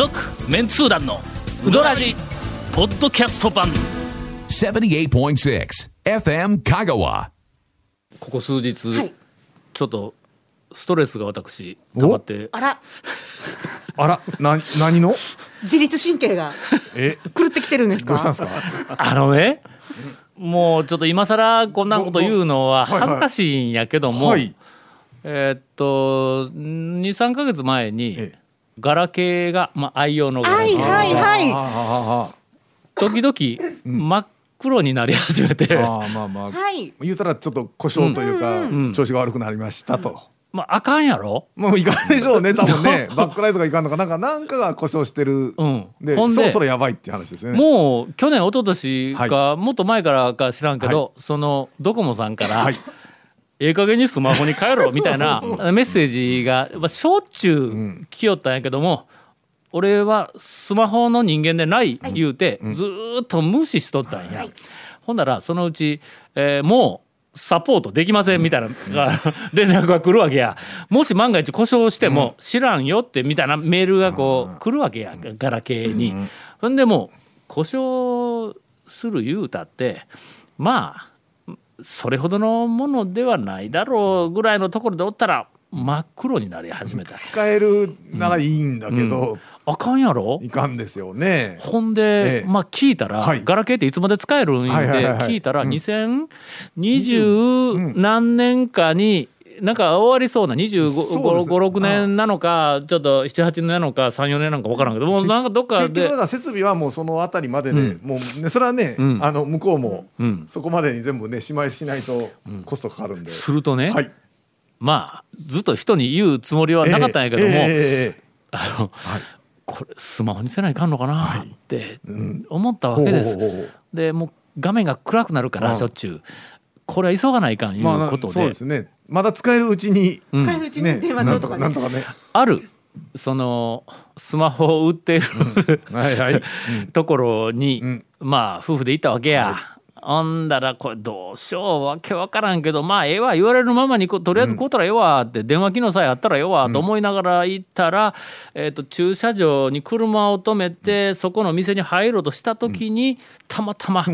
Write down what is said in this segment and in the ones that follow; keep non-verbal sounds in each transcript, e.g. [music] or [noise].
続メンツー団のウドラジポッドキャスト版78.6 FM Kagawa. ここ数日、はいちょっとストレスが私溜まってあらあら、な、何の？自律神経がえ、狂ってきてるんですか？どうしたんですか？あのねもうちょっと今更こんなこと言うのはどどはいはい恥ずかしいんやけども、はい。えーっと23か月前にええガラケーが、まあ、愛用のガラケーが、はいはいあ時々真っ黒になり始めて、あ、まあまあ。はい。言うたら、ちょっと故障というか、調子が悪くなりましたと。まああかんやろ？もういかんでしょうね、多分ね、バックライトがいかんのか、なんか、なんかが故障してる。うん。で、ほんでそろそろやばいっていう話ですね。もう去年一昨年か、はもっと前からか知らんけど、そのドコモさんから、はいええ加減にスマホに変えろ [laughs] みたいなメッセージが、まあ、しょっちゅう来よったんやけども、俺はスマホの人間でない言うて、ずーっと無視しとったんや。ほんならそのうち、えーもうサポートできませんみたいな連絡が来るわけや。もし万が一故障しても知らんよってみたいなメールがこう来るわけやガラケーに。ほんでもう故障する言うたってまあそれほどのものではないだろうぐらいのところでおったら真っ黒になり始めた。使えるならいいんだけど、あかんやろ？いかんですよね。ほんで、ええ。まあ聞いたら、はい。ガラケーっていつまで使えるんで、はいはいはいはい。聞いたら2020何年かになんか終わりそうなそうです2556年なのかちょっと78年なのか34年なのか分からんけどもうなんかどっかで結局設備はもうそのあたりまでで、もうねそれはね、ん。あの向こうもん。そこまでに全部ねしまいしないとコストかかるんで、するとね、はい。まあずっと人に言うつもりはなかったんやけども、ええええええ。あのこれスマホにせないかんのかな？って思ったわけです。でもう画面が暗くなるからうんしょっちゅう。これは急がないかんいうまあことで,、そうですねまだ使えるうちに、使えるうちにね。電話帳とかね。かなんとかね。あるそのスマホを売っている、はいはい、[laughs] ところに、ん。まあ夫婦で行ったわけや。ほんだらこれどうしようわけわからんけどまあええわ言われるままにこうとりあえずこうたらええわって電話機能さえあったらええわと思いながら行ったら、えー、と駐車場に車を止めてそこの店に入ろうとした時にたまたま、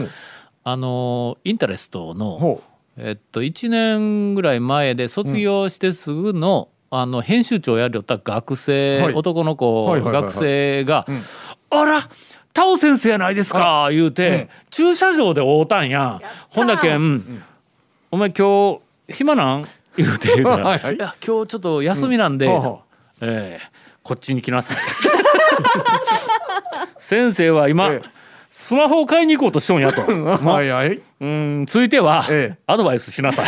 あのインタレストのほえっと、1年ぐらい前で卒業してすぐの,、あの編集長やりよった学生、はい。男の子、はいはいはいはい。学生が「あらタオ先生やないですか」言うて、駐車場で会うたんや。ほんだけん、お前今日暇なん? [laughs]」言うて言うたら「はいはい。いや今日ちょっと休みなんで、うん。はあはあええこっちに来なさい」[laughs] 先生は今、ええスマホを買いに行こうとしとんやと。う [laughs] はいはい。うんついては、ええ。アドバイスしなさい。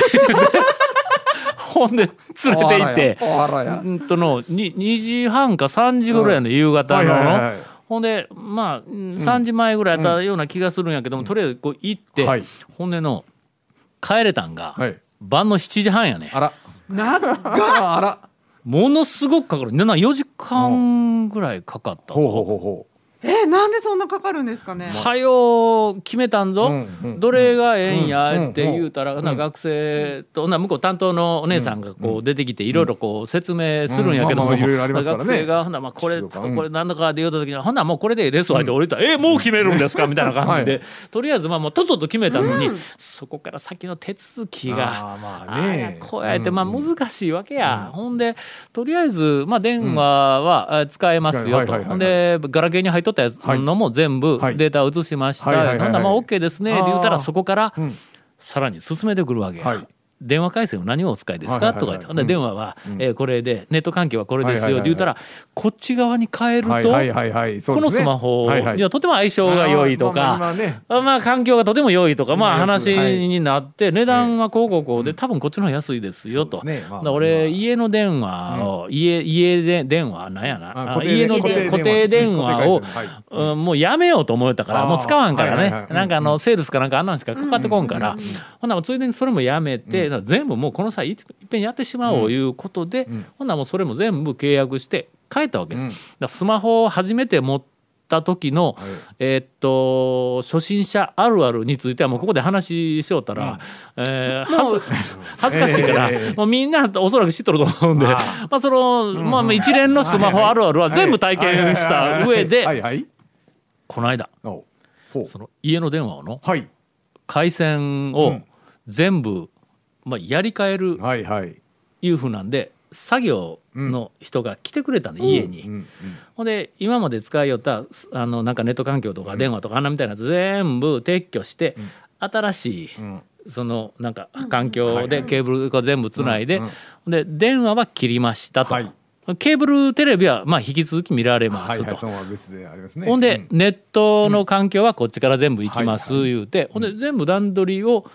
[laughs] ほんで連れて行ってあらや。うんとのに2時半か3時ぐらい。の夕方の、はいはいはいほんでまあうん3時前ぐらいやったような気がするんやけども、とりあえずこう行って、はい。ほんでの帰れたんが、はい。晩の7時半やねあら。なああら。ものすごくかかる。な4時間ぐらいかかったぞ。ほうほうほうほえなんでそんなかかるんですかね？はよ決めたんぞ、うんうんどれがええんやって言うたら、うんな学生とな向こう担当のお姉さんがこう出てきていろいろこう説明するんやけども、うん。まあまあいろいろありますからね。学生がほんならまあこれとうん。これなんだかで言うた時にほんならもうこれでええですわって降りたら「えもう決めるんですか?」みたいな感じで、はい。とりあえずまあもうとっとと決めたのに、そこから先の手続きが。あね。あこうやってまあ難しいわけや、ほんでとりあえずまあ電話はあ使えますよと、使えはいはいはいはい。ほんでガラケーに入っとったやつのも全部はい。データを移しました、はいはいはいはい。ほんならまあ OK ですね。って言ったらそこからん。さらに進めてくるわけや、はい電話回線を何をお使いですか、とか言って、電話は、えーこれでネット環境はこれですよって言ったら、こっち側に変えると、はいはいはいはい。そうこのスマホにはとても相性が良いとか、まあねあまあ環境がとても良いとか、まあ話はいになって、値段はこうこうこうで、多分こっちの方が安いですよと。ね。まあ俺、家の電話を、家、家で電話、なんやな？家の固定電話をうんもうやめようと思ったから、もう使わんからはいはいはい。ねなんかあの、セールスかなんかあんなんしかかかってこんから。ほんならついでにそれもやめて、全部もうこの際いっぺんやってしまおういうことで、ほん。ならもうそれも全部契約して帰ったわけです。だからスマホを初めて持った時の、えーっと初心者あるあるについてはもうここで話しよったら、えー [laughs] 恥ずかしいから、ええもうみんなおそらく知っとると思うんで、あまあその、まあまあ一連のスマホあるあるは全部体験した上で、はいはい。この間その家の電話をのはい。回線をうん。全部、まあ、やり替えるはいはい。いうふうなんで作業の人が来てくれたんで、家に。うんうん。ほんで今まで使いよったあのなんかネット環境とか電話とかあんなみたいなやつ全部撤去して、新しい、ん。そのなんか環境でケーブルが全部つないで、うんで電話は切りましたと、はい。ケーブルテレビはまあ引き続き見られまはいすと。はいそのまま別でありますね。ほんで、うん。ネットの環境はこっちから全部行きますはい言うて、ほんで全部段取りを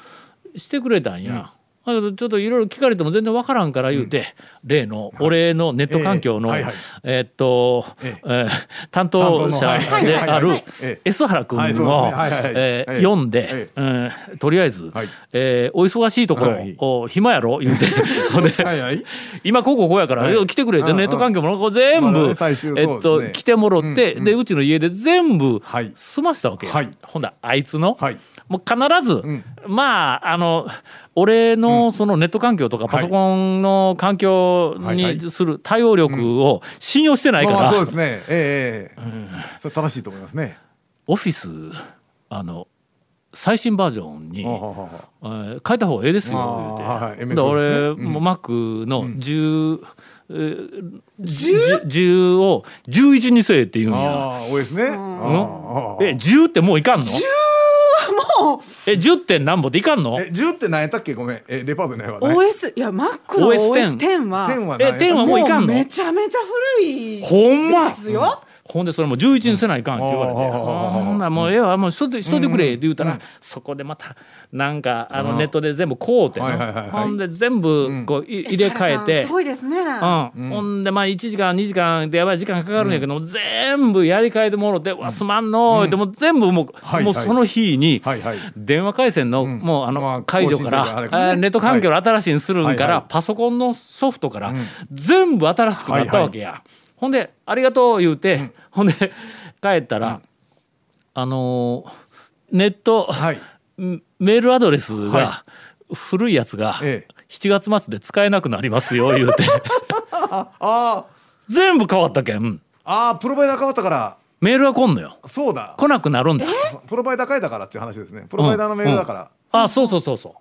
してくれたんや。だけどちょっといろいろ聞かれても全然わからんから言うて、例の俺のネット環境の、えっと、ええ。ー担当者である S 原君をえ読んでえ、うんとりあえず、はい。えーお忙しいところ、はい。お暇やろ？言うて。[laughs] ほんではいはい。今こうこうこうやから、来てくれってうんネット環境もこう全部、えっと来てもろって、うんうん。でうちの家で全部はい。済ましたわけよ、はい。ほんだあいつの、はいもう必ず、ん。まああの俺のそのネット環境とかパソコンの環境にする対応力を信用してないから、まあまあそうですね。ええええそれ正しいと思いますね。オフィスあの最新バージョンに、変えた方がええですよ言うて、はい俺、もう Mac の10、えー10 10を11にせえって言うんや。ああ多いですね。ああああえ10ってもういかんの ?10 もうえ10点なんぼでいかんの？え10って何やったっけ？ごめん。えレパートないわね。OS いや Mac の OS10 OS10 は。10はえ何やったっけ？10はもういかんの？めちゃめちゃ古いほんま？ですよ。ほんでそれも11にせないかんって言われて、ほんならもうええわもうしといてしといてくれって言うたら、そこでまたなんかあのネットで全部こうてな、はいはいはいはい。ほんで全部こうい入れ替えてす。ごいですね。うん。ほんでまあ1時間2時間でやばい時間かかるんやけども、全部やり替えてもろて「うわすまんの」でも全部もう,、はいもうその日に、はいはい。電話回線の、もうあの、まあ解除からネット環境を新しいにするんから、はいはい。パソコンのソフトから、全部新しくなったわけや。ほんで「ありがとう」言うて、ほんで帰ったら、あのーネット、はい。メールアドレスが、は古いやつが、ええ。7月末で使えなくなりますよ [laughs] 言うて。ああ全部変わったけん。ああプロバイダー変わったから。メールは来んのよ。そうだ。来なくなるんだ。プロバイダー変えたからっていう話ですね。プロバイダーのメールだから。あそうそうそうそう。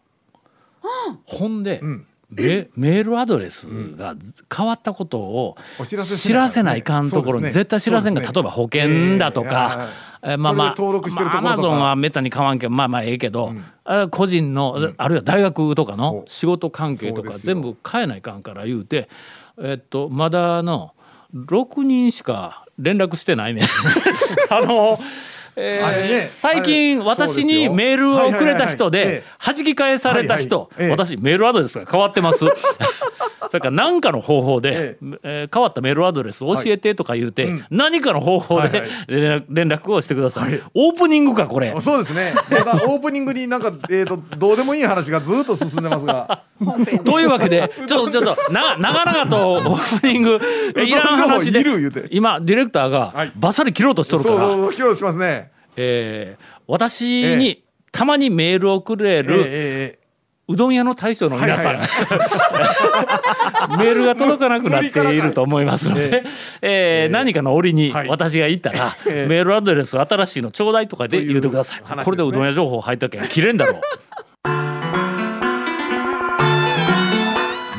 ほんで、んメメールアドレスが変わったことをお知らせないかんところに絶対知らせんが、例えば保険だとか、えええまあまあそれで登録してるところとか。アマゾンはめったに買わんけどまあまあええけど、あ個人の、あるいは大学とかの仕事関係とか全部変えないかんから言うてえっとまだの6人しか連絡してないね [laughs] あの、えー最近私にメールをくれた人で弾き返された人、私メールアドレスが変わってますそれから何かの方法で、ええ。ー変わったメールアドレス教えてとか言うて、何かの方法で、連絡をしてください、オープニングかこれ。そうですね。オープニングになんかえーとどうでもいい話がずっと進んでますが。[laughs] というわけでちょっとちょっとな長々とオープニングいらん話で今ディレクターがはい。バッサリ切ろうとしとるから、そうそう披露しますね。えー私にたまにメールをくれええるええうどん屋の大将の皆さん、はいは [laughs] メールが届かなくなっていると思いますので、えー何かの折にはい。私が言ったら、ええ。メールアドレス新しいのちょうだいとかで言うてください。これでうどん屋情報入ったけん切れんだろう。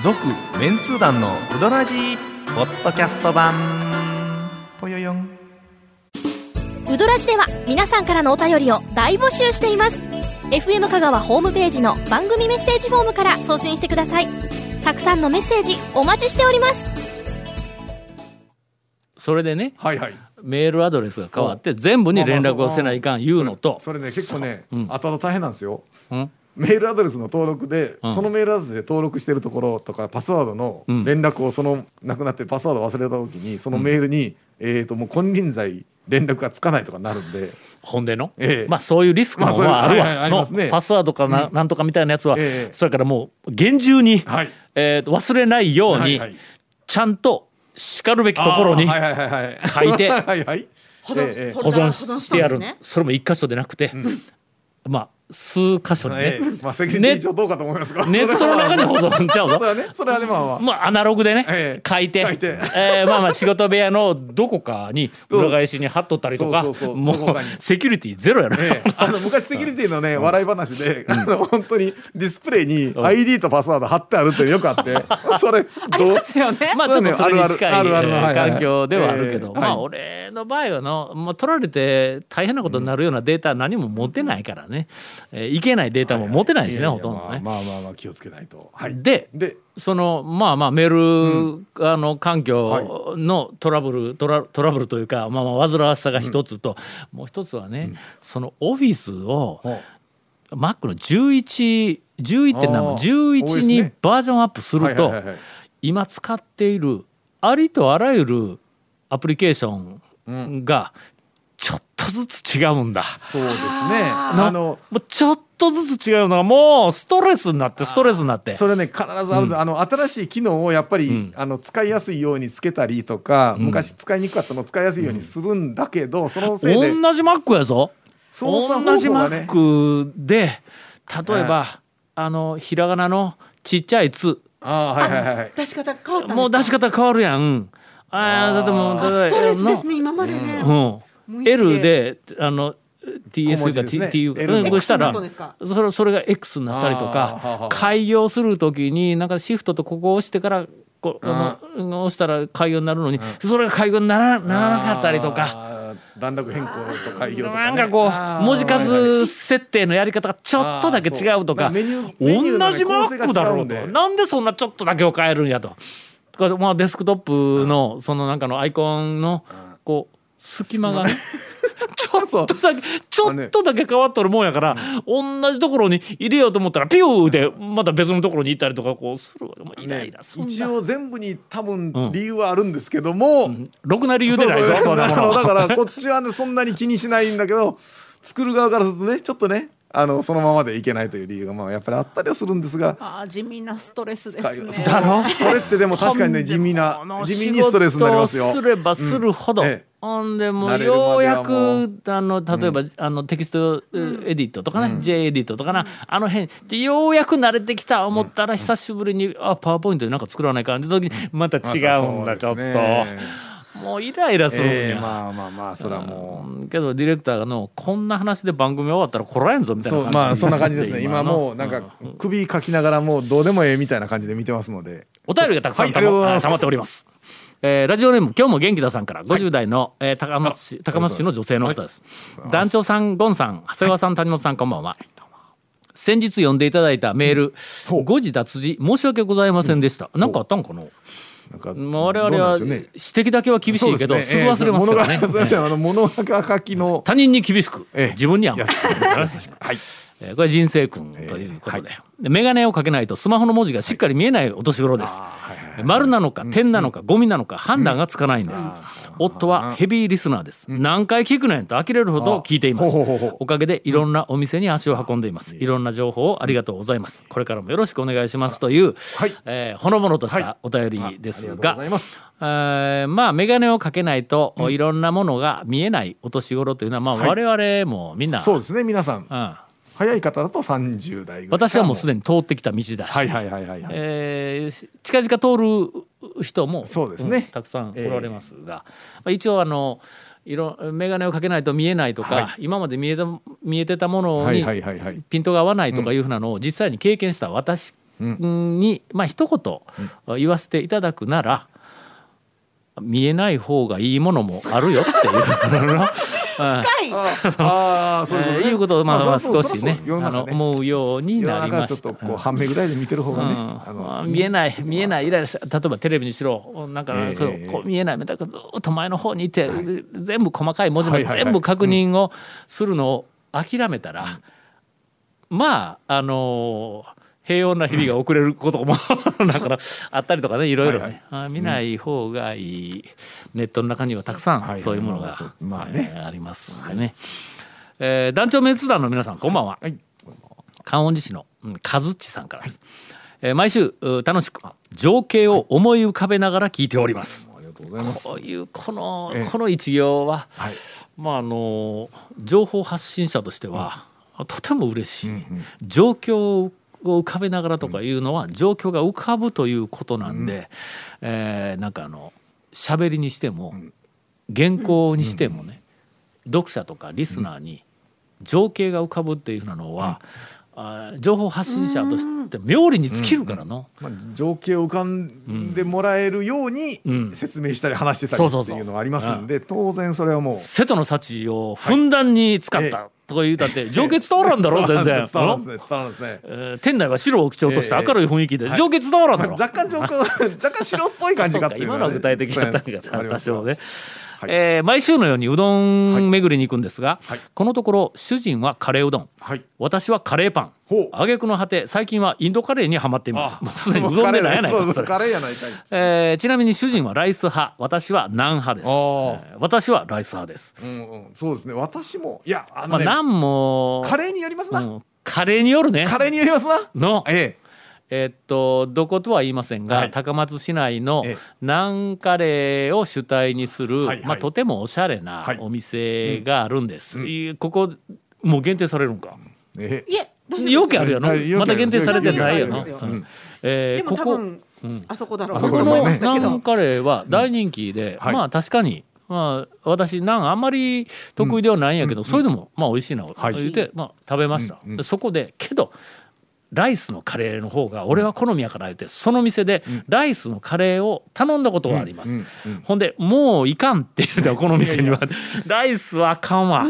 続メンツー団のウドラジーポッドキャスト版。ぽよよん。ウドラジでは皆さんからのお便りを大募集しています FM 香川ホームページの番組メッセージフォームから送信してください。たくさんのメッセージお待ちしております。それでねはいはい。メールアドレスが変わって全部に連絡をせないかん言うのと。それね結構ねうん。後々大変なんですよ。うんメールアドレスの登録で、うん。そのメールアドレスで登録してるところとかパスワードのうん。連絡をそのなくなってパスワード忘れた時にそのメールに、えー、ともう金輪際連絡がつかないとかなるんで。ほんでの、ええ。まあそういうリスクのまあそういうはあるわ、はいはいね。のパスワードかな,、なんとかみたいなやつは、ええ。それからもう厳重に、はい。えー忘れないように、はいはい。ちゃんとしかるべきところにあーはいはいはいはい。書いて [laughs] 保存してやる、ねそれも一箇所でなくて、まあ数箇所にね、ええまあセキュリティ上どうかと思いますが。ネットの中に保存ちゃうぞそれはねそれはねまあまあ。まあアナログでね、ええ。書いて。書いて。えーまあまあ仕事部屋のどこかに裏返しに貼っとったりとかそうそうそう。もうセキュリティゼロやろ、ええ。あの昔セキュリティのね笑い話で、あの本当にディスプレイに ID とパスワード貼ってあるっていうのよくあってそれどう？ですよね。まあちょっとそれに近いあるあるあるあるはいはい環境ではあるけど、まあ俺の場合はの、まあ、取られて大変なことになるようなデータ何も持てないからね、えーいけないデータも持てないしね、ややほとんどね。まあまあまあまあ気をつけないと。はい。ででそのまあまあメール、あの環境のトラブルトラトラブルというか、まあ、まあ煩わしさが一つと、もう一つはね、そのオフィスをほ Mac の11 11って何もあー。多い11ですね。にバージョンアップすると、今使っているありとあらゆるアプリケーションがちょっとずつ違うんだ。そうですね。なあのもうちょっとずつ違うのがもうストレスになってストレスになって。それね必ずある、あの新しい機能をやっぱり、あの使いやすいようにつけたりとか、昔使いにくかったのを使いやすいようにするんだけど、そのせいで同じ Mac やぞ。操作同じ方法がね Mac で例えばあのひらがなのちっちゃい「つ。あーはいはいはいはい。出し方変わった。もう出し方変わるやん。あーだってもうストレスですのね今までね。うん L であの TS が TU L うんこうしたらそれそれが X になったりとかあ開業する時になんかシフトとここを押してからこう押したら開業になるのにそれが開業にならならなかったりとか。段落変更と開業とか、ね、なんかこう文字数設定のやり方がちょっとだけ違うとか同じマックだろうと。なんでそんなちょっとだけを変えるんやと。まあデスクトップのそのなんかのアイコンのこう隙間がね。[laughs] ちょっとだけちょっとだけ変わっとるもんやから同じところに入れようと思ったらピューでまた別のところに行ったりとかこうするわけ。もうイライラすんだ一応全部に多分理由はあるんですけども、ろくな理由でないぞ [laughs] だからこっちはねそんなに気にしないんだけど作る側からするとねちょっとねあのそのままでいけないという理由がまあやっぱりあったりはするんですがあー地味なストレスですね。だろ？それってでも確かにね地味な地味にストレスになりますよ。すればするほど、うん。ええほんでもようやもくあの例えば、あのテキストエディットとかね、J エディットとかな、あの辺でようやく慣れてきた思ったら久しぶりに、あパワーポイントでなんか作らないかんって時にまた違うんだ、ちょっと、もうイライラするんや。ええまあまあまあそれはもう。うん。けどディレクターがのこんな話で番組終わったらこらえんぞみたいなまあそんな感じですね。今の。もうなんか首かきながらもうどうでもええみたいな感じで見てますので。お便りがたくさんはいたま,、ありがとうございます。溜まっております。えーラジオネーム今日も元気ださんから50代の、えー高松市高松市の女性の方です。団長さんゴンさん長谷川さん谷本さんこんばんは。先日読んでいただいたメール、ほう。誤字脱字申し訳ございませんでした。なんかあったんかな？なんかまあ我々は指摘だけは厳しいけど、すぐ忘れますからね。ええ。物が書きの他人に厳しく、ええ。自分に。[laughs] はい、えーこれ人生君ということで,、で眼鏡をかけないとスマホの文字がしっかり見えないお年頃です、丸なのか点なのかゴミなのか判断がつかないんです、夫はヘビーリスナーです、何回聞くねんと呆れるほど聞いています。おかげでいろんなお店に足を運んでいます。いろんな情報をありがとうございます。これからもよろしくお願いしますという、えーほのぼのとしたお便りですが。えーまあ眼鏡をかけないと、いろんなものが見えないお年頃というのは、まあ、我々もみんな、そうですね。皆さん、早い方だと30代ぐらい私はもうすでにに通ってきた道だし、はいはいはいはいはい。えー近々通る人もそうですね。んたくさんおられますが、まあ、一応あの色眼鏡をかけないと見えないとか、は今まで見えた見えてたものはいにピントが合わないとかいうふうなのを実際に経験した私に、まあ一言言わせていただくなら、見えない方がいいものもあるよっていう [laughs] 深い。ああそういうことね。えーいうことをまあまあ少しねあの思うようになり中ちょっましたと。こう半目ぐらいで見てる方がねうん。あのまあ見えない見えないイライラした例えばテレビにしろなんか、ええこう見えないだからずっと前の方にいて、全部細かい文字ま全部確認をするのを諦めたら、まああのー平穏な日々が送れることも [laughs] だからあったりとかねいろいろね、あ見ない方がいい、ネットの中にはたくさんはい。そういうものが、まあありますんでね、えー団長メンツ団の皆さんこんばんは、はい。観音寺市の、うん、和っちさんからです、えー毎週う楽しく情景を思い浮かべながら聞いております、とうございます。こういうこの、ええ。この一行は、はい。まああの情報発信者としては、とても嬉しい、状況を浮かべながらとかいうのは、状況が浮かぶということなんで、えーなんかあの喋りにしても、原稿にしてもね、読者とかリスナーに情景が浮かぶっていうふうなのは、あー情報発信者として妙利に尽きるからの。まあ、情景を浮かんでもらえるようにうん。説明したり話してたりっていうのがありますんで当然それはもう。瀬戸の幸をふんだんに使った、はいとか言うたって情景伝わらんだろ [laughs] 全然。店内は白を基調としたええ明るい雰囲気ではい。情景伝わらんだろ。若干情景若干白っぽい感じがね。[laughs] 今のは具体的なったん伝がわります。多少ね、はい。えー毎週のようにうどん巡りに行くんですが、はい。このところ主人はカレーうどん。はい。私はカレーパン。挙句の果て最近はインドカレーにはまっています。あもうすでにうどんでないやないかそれ。カレーやないかいえーちなみに主人はライス派。私はナン派です、えあー。私はライス派です、うんうん。そうですね。私もいやあまあ、のね、ナンもカレーによりますな、うん。カレーによるね。カレーによりますな。の。ええっとどことは言いませんが、はい。高松市内のええ。ナンカレーを主体にする、はいはい。まあ、とてもおしゃれなはい。お店があるんです、うん。いいここもう限定されるんか、ええ。いえよくあるよな、はいまだ限定されてないよな、うん。えここ分あそこだろう。ここのこでもね。ナましたけど。ンカレーは大人気で、はい。まあ確かに、まあ、私ナンあんまり得意ではないんやけど、それでもまあ美味しいな、はい。言って、まあ、食べました、うん。うん。でそこでけどライスのカレーの方が俺は好みやから言ってその店でライスのカレーを頼んだことがあります、うんうんうん。ほんでもういかんって言うてこの店には。ライスはあかんわ。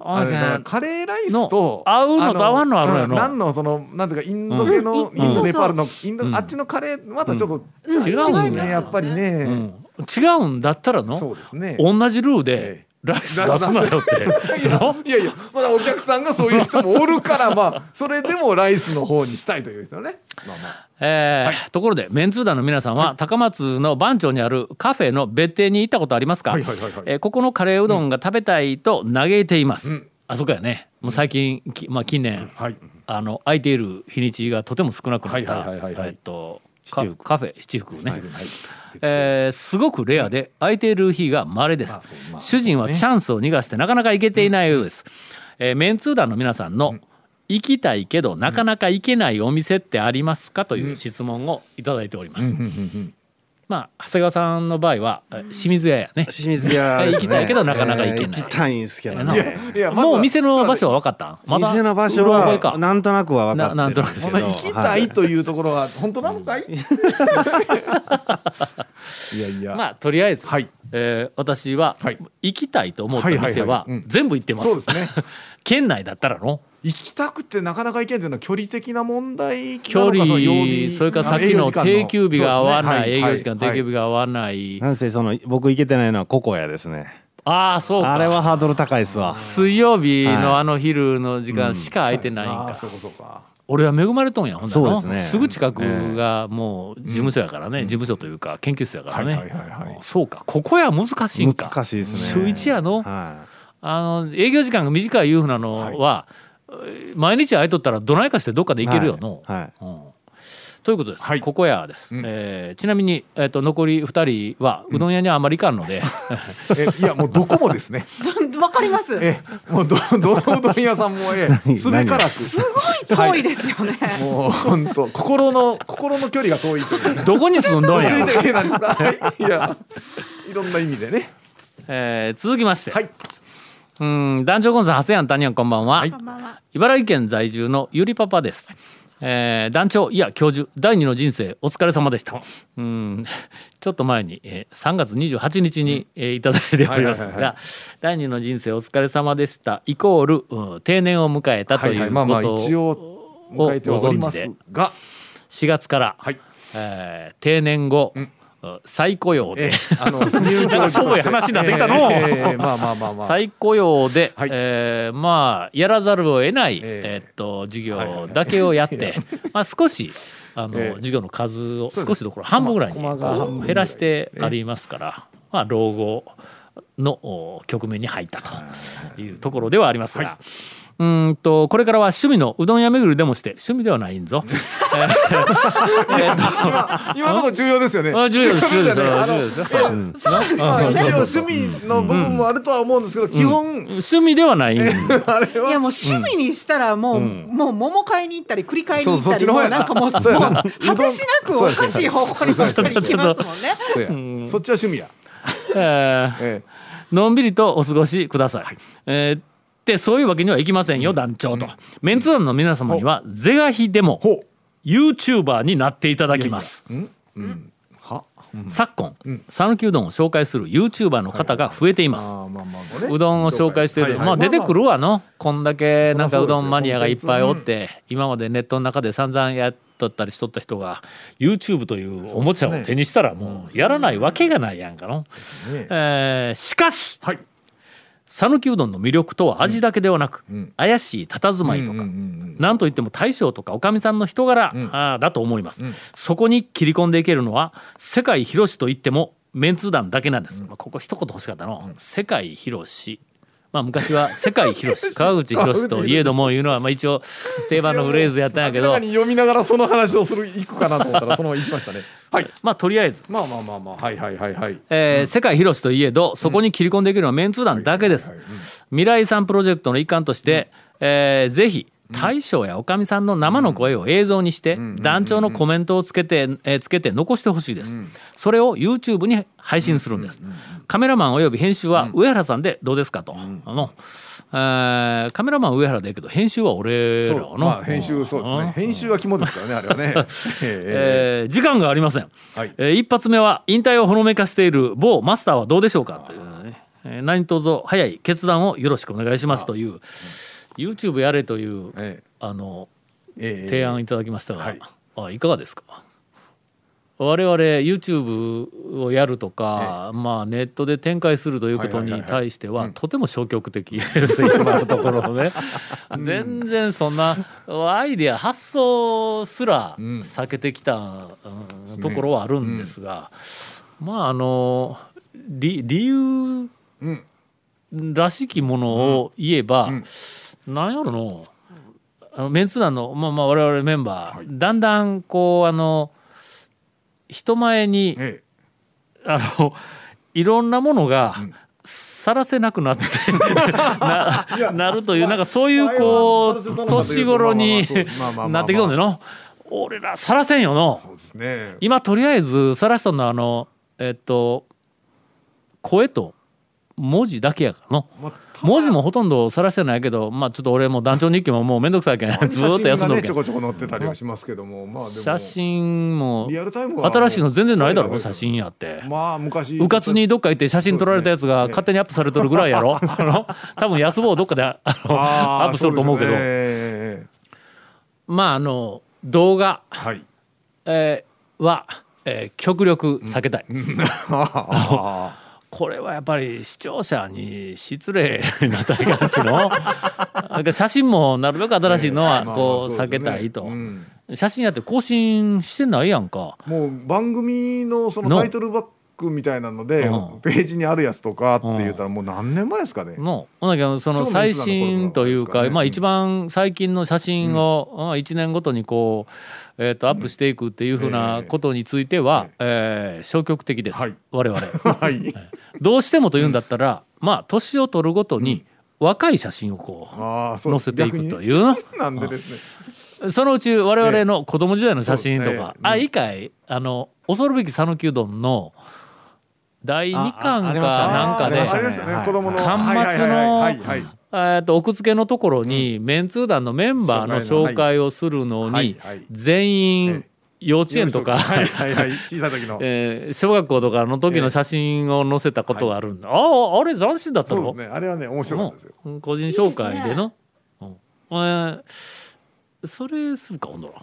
ああれカレーライスのと合うのと合わんのあるやろ。うんなんのそのなんていうかインド系の、うん。インドうん。ネパールのインド、うん。あっちのカレーまたちょっと、違うんねややっぱりね、うん。違うんだったらのそうですね。同じルーえでえライス出すなよって。いやの？いやいやそれはお客さんがそういう人もおるからまあそれでもライスの方にしたいという人ね。まあまあ。えーところでメンツー団の皆さんは、高松の番町にあるカフェの別邸に行ったことありますか、はいはいはいはい。えーここのカレーうどんが食べたいと嘆いています、うん。あそこやね。もう最近、きまあ、近年はい。あの空いている日にちがとても少なくなったはいはいはいはいはい。えっとカフェ七福ね、はいえーすごくレアで空いている日が稀です、主人はチャンスを逃がしてなかなか行けていないようです、えーメンツー団の皆さんの、行きたいけどなかなか行けないお店ってありますか？という質問をいただいております、まあ長谷川さんの場合はえ清水屋やね。清水屋ですね。行きたいけどなかなか行けない。行きたいんですけどなねもう店の場所は分かったん？まだ？店の場所はなんとなくは分かってるんですけど。そんな行きたいというところは本当なのかい、[laughs] い、やいや、まあとりあえず、はい。えー私ははい。行きたいと思ったはいはい店は全部行ってます、そうですね。[laughs] 県内だったらの？行きたくてなかなか行けんっていうのは距離的な問題なのか距離その曜日それからさっきの定休日が合わない、そうですね営業時間、はい定休日が合わない、なんせその僕行けてないのはココヤですね。ああそうか。あれはハードル高いですわ。水曜日はいのあの昼の時間しか空いてないんか、あーそうかそうか。俺は恵まれとんやほんなら。のそうですね。ぐ近くがもう事務所やからね、事務所というか研究室やからね、はいはいはいはい。そうか。ここや難しいんか。難しいですね。週一やの。はあの営業時間が短いいうふうなのは、毎日空いとったらどないかしてどっかでい行けるよの、はいはい。うん。ということです、はい。ここやです、うん。えーちなみに、えー、と残り2人はうどん屋にはあまり行かんので、[laughs] えいやもうどこもですね。[laughs] わかります。えもうどどのうどん屋さんもえ [laughs] すべからく。すごい遠いですよね。もう本当心の心の距離が遠いという。ねどこに住んどんや。物理的なんです。かはい。いやいろんな意味でね。えー続きまして、はいうん団長コンさん長谷庵谷んばんは、こんばんは。茨城県在住のゆりパパです、えー団長いや教授第二の人生お疲れ様でした。うんちょっと前に、えー3月28日に、えーいただいておりますはいはいはいが第二の人生お疲れ様でした。イコール、うん定年を迎えたとはいはい。いうまあまあ一ことを応迎えてはおりますが。4月から、はい。えー定年後、再雇用で。え、あの入なんかしょぼい話になってきたの。ええまあまあまあまあ。[laughs] 再雇用で、はい。えーまあやらざるを得ない、えっと授業だけをやって、まあ少しあの、ええ。授業の数を少しどころ半分ぐらいに減らしてありますから、まあ老後のお局面に入ったというところではありますが、うーんとこれからは趣味のうどん屋巡りでもして趣味ではないんぞ。[laughs] えーっと今のところ重要ですよね。あ重要です重要です。[laughs] 一応趣味の部分もあるとは思うんですけど、基本。趣味ではない。ん [laughs] あれいやはもう趣味にしたらもう、もう桃買いに行ったり栗買いに行ったりもそうな。んかもう果てしなくおかしい方向に行きますもんね。そっちは趣味や。のんびりとお過ごしください。えーでそういうわけにはいきませんよ、団長と。メンツ団の皆様には是が非でも YouTuber になっていただきます。は？昨今讃岐、うどんを紹介する YouTuber の方が増えています。うどんを紹介していはいまあ出てくるわの。こんだけなんかうどんマニアがいっぱいおって今までネットの中で散々やっとったりしとった人が YouTube というおもちゃを手にしたらもうやらないわけがないやんかの。ねえーしかしはい。讃岐うどんの魅力とは味だけではなく、ん。怪しい佇まいとか、うんうんうんなんといっても大将とかおかみさんの人柄、あーだと思います、そこに切り込んでいけるのは世界広しと言ってもメンツー団だけなんです、まあ、ここ一言欲しかったの、世界広しまあ昔は世界広し川口広しといえどもいうのはまあ一応定番のフレーズやったんやけど読みながらその話をする行くかなと思ったらそのまま行きましたね。はい。まあとりあえず、まあまあまあまあはいはいはいはい。えー世界広しといえどそこに切り込んでいけるのはメンツー団だけです、未来さんプロジェクトの一環として、えーぜひ大将やおかみさんの生の声を映像にして団長のコメントをつけて、えーつけて残してほしいです、それを YouTube に配信するんです、カメラマンおよび編集は上原さんでどうですか？と、あの、えーカメラマン上原でいいけど編集は俺らの、まあ編集そうですね。編集は肝ですからねあれはね。[laughs] ええー時間がありません、はい。えー一発目は引退をほのめかしている某マスターはどうでしょうか？というね、えー何卒早い決断をよろしくお願いしますという YouTube やれという、えあのええ。え提案いただきましたが、はい。あいかがですか？我々 YouTube をやるとか、まあネットで展開するということに対してはとても消極的です今のところね。全然そんなアイデア発想すら避けてきた、うんところはあるんですが、まああの理理由らしきものを言えば、なんやろのあのメンツ団の、まあ、まあ我々メンバー、だんだんこうあの人前にえあのいろんなものがさらせなくなって [laughs] ななるというなんかそういうこう年頃になってきとんでの俺らさらせんよの。今とりあえずさらしとんのはあのえっと声と文字だけやからの。まあ文字もほとんどさらしてないけどまあちょっと俺も団長日記ももうめんどくさいけん [laughs] ずーっと休んどるけん写真がねちょこちょこ載ってたりはしますけども、まあでも。写真も新しいの全然ないだろはい写真やって。まあ昔。うかつにどっか行って写真撮られたやつが勝手にアップされとるぐらいやろ。[laughs] 多分安坊どっかでアップすると思うけど。ねええまああの動画、はい。えーは、えー極力避けたい、あ [laughs] これはやっぱり視聴者に失礼なったらいかんしの写真もなるべく新しいのはまあこう避けたいと、うん。写真やって更新してないやんか。もう番組のそのの。タイトルバックみたいなのでうん。ページにあるやつとかって言ったらもう何年前ですかね。のほんだけどその超最新というか、ね。まあ一番最近の写真を、うん、1年ごとにこう、えー、とアップしていくっていうふうなことについては、えー。消極的です、はい。我々。[laughs] はい。どうしてもというんだったら、まあ年を取るごとに若い写真をこう、載せていくという。の。なんでですね。そのうち我々の子供時代の写真とか、そうですね。あいいかい？あの恐るべき讃岐うどんの第2巻かなんかで。ね。はい。子供の。巻末のえーと奥付けのところに、メンツー団のメンバーの紹介をするのに、全員幼稚園とか、はいはいはい。小さい時の。[laughs] えー小学校とかの時の写真を載せたことがあるんだ、あああれ斬新だったの？そうですね。あれはね面白かったですよ。うん。個人紹介でのそれするかほんなら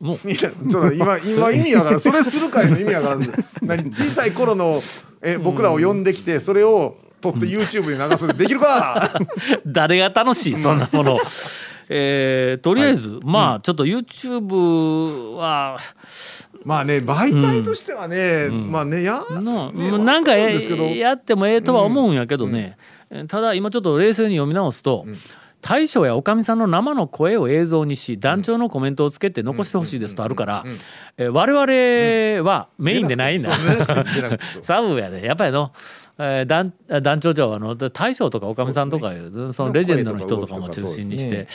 もう。[laughs] いやちょっと今今意味わからん。それするかいの意味わから何？小さい頃のえ僕らを呼んできてそれを撮って YouTube に流すできるか？[laughs] 誰が楽しいそんなもの。えーとりあえず、まあちょっと YouTube はまあね媒体としてはね、まあねやの、ねなんかやってもええとは思うんやけどね、えただ今ちょっと冷静に読み直すと、大将やおかみさんの生の声を映像にし団長のコメントをつけて残してほしいですとあるから、えー我々はメインでないんだ。[laughs] サブやで。やっぱりの、えー、団団長長はあの大将とかおかみさんとかいうそのレジェンドの人とかも中心にして、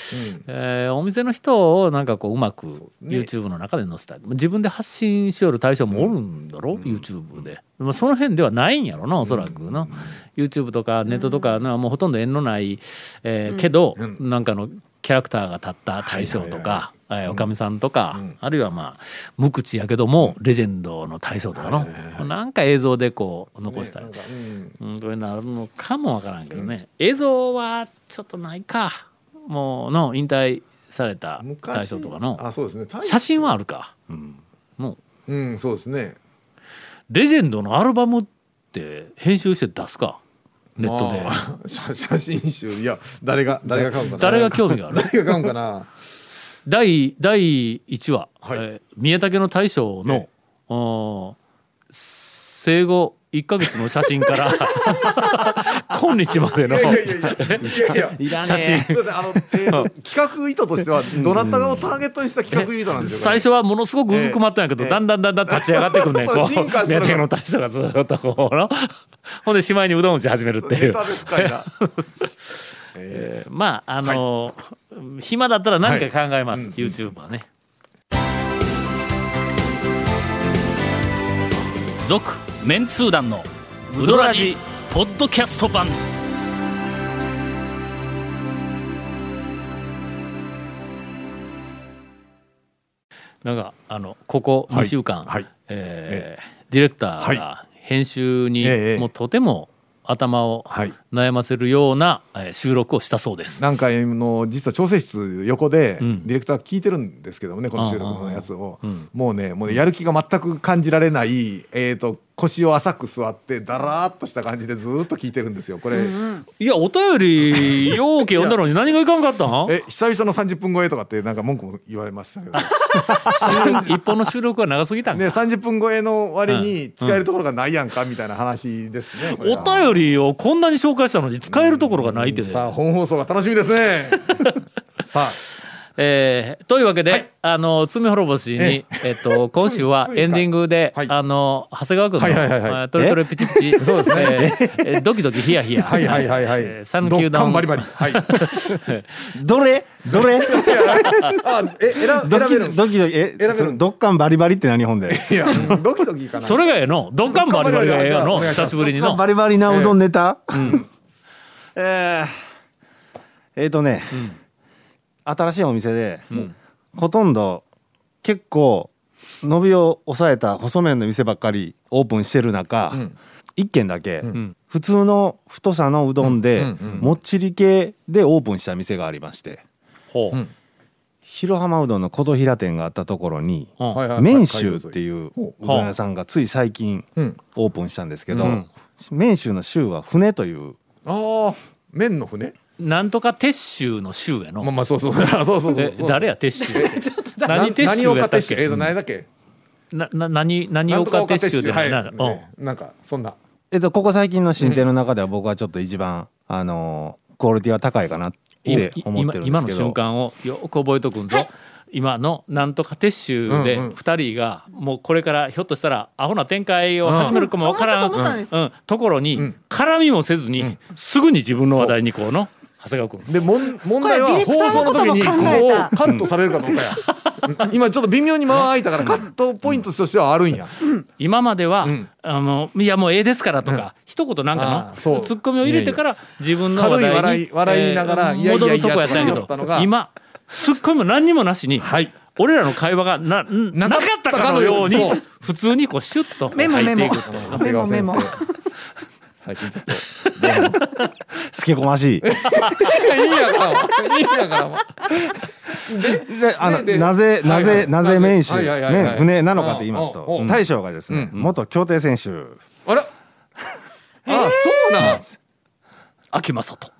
えーお店の人をなんかこううまくね。YouTube の中で載せたい自分で発信しよる大将もおるんだろ、YouTube で、まあ、その辺ではないんやろなおそらくの、YouTube とかネットとかのはもうほとんど縁のない、えーけど、なんかのキャラクターが立った大将とか、えーおかみさんとか、あるいはまあ無口やけども、レジェンドの大将とかの、なんか映像でこう残したり、うん、こういうのあるのかもわからんけどね、映像はちょっとないか。もうの引退された大昔将とかの。あそうですね。大写真はあるか、もう。うんそうですね。レジェンドのアルバムって編集して出すか？ネットで、まあ写 [laughs] 写真集。いや誰が誰が買うかな。誰が興味がある？[laughs] 誰が買うんかな第第1話、はい。えー宮武の大将の、え生後1か月の写真から [laughs] 今日までの写真。[laughs] 企画意図としてはどなたをターゲットにした企画意図なんですよ、最初はものすごくうずくまったんやけど、ええ。だんだんだんだん立ち上がってくんねん、こう。の大将がずっとこうの。ほんでしまいにうどん打ち始めるっていう。ネタですかいな [laughs] えーまああのー暇だったら何か考えます、YouTube はね。続メンツー団のウドラジポッドキャスト版。なんかあのここ2週間、はい。えーディレクターが編集にええ。もうとても頭をはい。悩ませるようなえー収録をしたそうです。何回の実は調整室横でデん。ィレクター聞いてるんですけどもねこの収録のやつを。んもうねもうねやる気が全く感じられないえーと腰を浅く座ってだらーっとした感じでずーっと聞いてるんですよ。これいやお便りようけ読んだのに何がいかんかった？ん [laughs] え久々の30分超えとかってなんか文句も言われましたけど。[laughs] 一本の収録は長すぎたんか、ね30分超えの割に使えるところがないやんかみたいな話ですねこれお便りをこんなに紹介したのに使えるところがないってね、さあ本放送が楽しみですね。[laughs] さあえーというわけで、はい。あの罪滅ぼしに、ええ。っと [laughs] 今週はエンディングで、はい。あの長谷川君の、はいはいはいトレトレピチピチ、[laughs] そうですね。えーえードキドキヒヤヒヤ、はいはいはいはい。えー讃岐うどん。ドッカンバリバリ。はい。[laughs] どれ？どれ？あえ選選ドキべるドキドキえ？べるドッカンバリバリって何本で？いやドキドキかなそれがええの？ドッカンバリバリがええやの？久しぶりにの？バリバリなうどんネタ、えーえーとね、新しいお店で、ほとんど結構伸びを抑えた細麺の店ばっかりオープンしてる中、一軒だけ、ん。普通の太さのうどんで、うんうんうんもっちり系でオープンした店がありましてほう、うん。広浜うどんの琴平店があったところに麺州っていううほどん屋さんがつい最近うん。オープンしたんですけど、うん。麺州の州は船というああ麺の船？なんとか鉄州の州やの、まあまあそうそう。[laughs] そうそうそうそう。え誰や鉄州 [laughs] って何鉄何州やったっ岡鉄州えーけと何だっけ？なな何何なんとか岡鉄州ではい。なん。ねなんかそんな。えっと、ここ最近の新店の中では僕はちょっと一番、あのークオリティは高いかなってい思ってるんで今今のすけど瞬間をよく覚えとくんぞ、今のなんとか撤収でうんうん2人がもうこれからひょっとしたらアホな展開を始めるかもわからん、うん。うん。ところに、ん。絡みもせずに、すぐに自分の話題にこうの長谷川君。でもん問題は放送の時にここをカットされるかどうかや。[laughs] 今ちょっと微妙に間が空いたからカットポイントとしてはあるんや。今までは、ん。あのいやもうええですからとか、一言なんかあのーそう。ツッコミを入れてから自分の話軽い題に笑い笑いながら戻るとこやったんやけと。か言ったのが。ど今ツッコミも何にもなしに、俺らの会話がなななかったかのように普通にこうシュッとメモ入っていくメという。長谷川先生。メモメモ最近ちょっと [laughs] すけこましい。いやいいんやからいいんやからであのなぜなぜ、なぜ麺州、はいはいはいはい。ね、船なのかと言いますうんとうん大将がですね、元競艇選手。あら。あそうなん。[laughs] 秋正人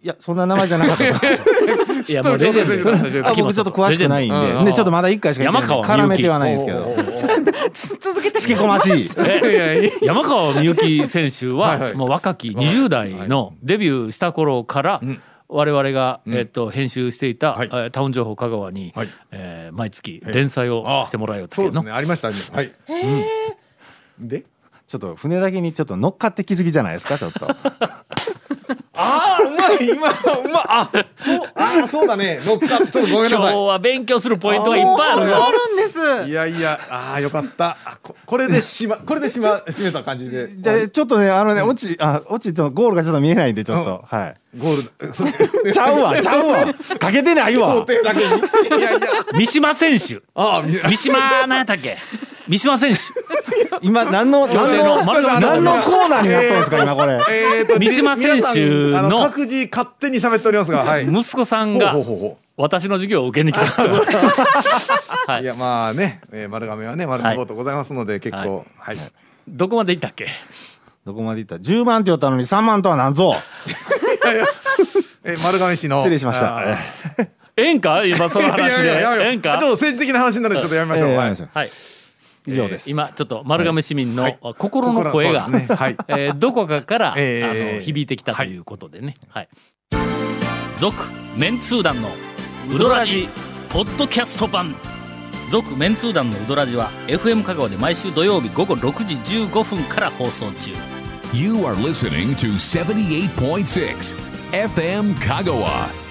いやそんな名前じゃなかった。[laughs] いや [laughs] もうレジェンド僕ちょっと詳しくないんで、うんでちょっとまだ一回しか山川絡めてはないんですけど。[laughs] 続けて。すけこましい。山川美幸選手ははいはい。もう若き20代のデビューした頃から我々が、えっと編集していた、はい。えータウン情報香川に、はい。えー毎月連載をしてもらえようとそうですいうのね。ありましたね。はい、で？ちょっと船だけにちょっと乗っかってきすぎじゃないですかちょっとああうまい今うまあそうあーそうだね。乗っかちょっとごめんな今さい。日は勉強するポイントがいっぱいあるぞあるんです。いやいやああよかった。あここれでしま [laughs] これでしま締めた感じで。でちょっとねあのね落ちあ落ちちょっとゴールがちょっと見えないんでちょっと、はい。ゴール [laughs] ちゃうわちゃうわ。かけてないわ。いやいや。三島選手。ああみ [laughs] 三島何やったっけ？三島選手今何の何の何のコーナーになったんですか今これ。えーと三島選手の各自勝手に喋っておりますがはい。息子さんがほうほうほうほ私の授業を受けに来た。はいう。い。やまあね、えー、丸亀はね丸亀ボートございますので、結構はい、どこまで行ったっけ？どこまでいった？10万って言ったのに3万とは何ぞ。えー、丸亀市の失礼しました。ええ。えんか？今その話で。ええんか？ちょっと政治的な話になるのでちょっとやめましょう、はい以上です、えー今ちょっと丸亀市民のはい心の声が、ねはい [laughs] えーどこかから、えーあの響いてきたということでね。はい。続、メンツー団のウドラジポッドキャスト版。続メンツー団のウドラジは FM 香川で毎週土曜日午後6時15分から放送中。You are listening to 78.6 FM Kagawa.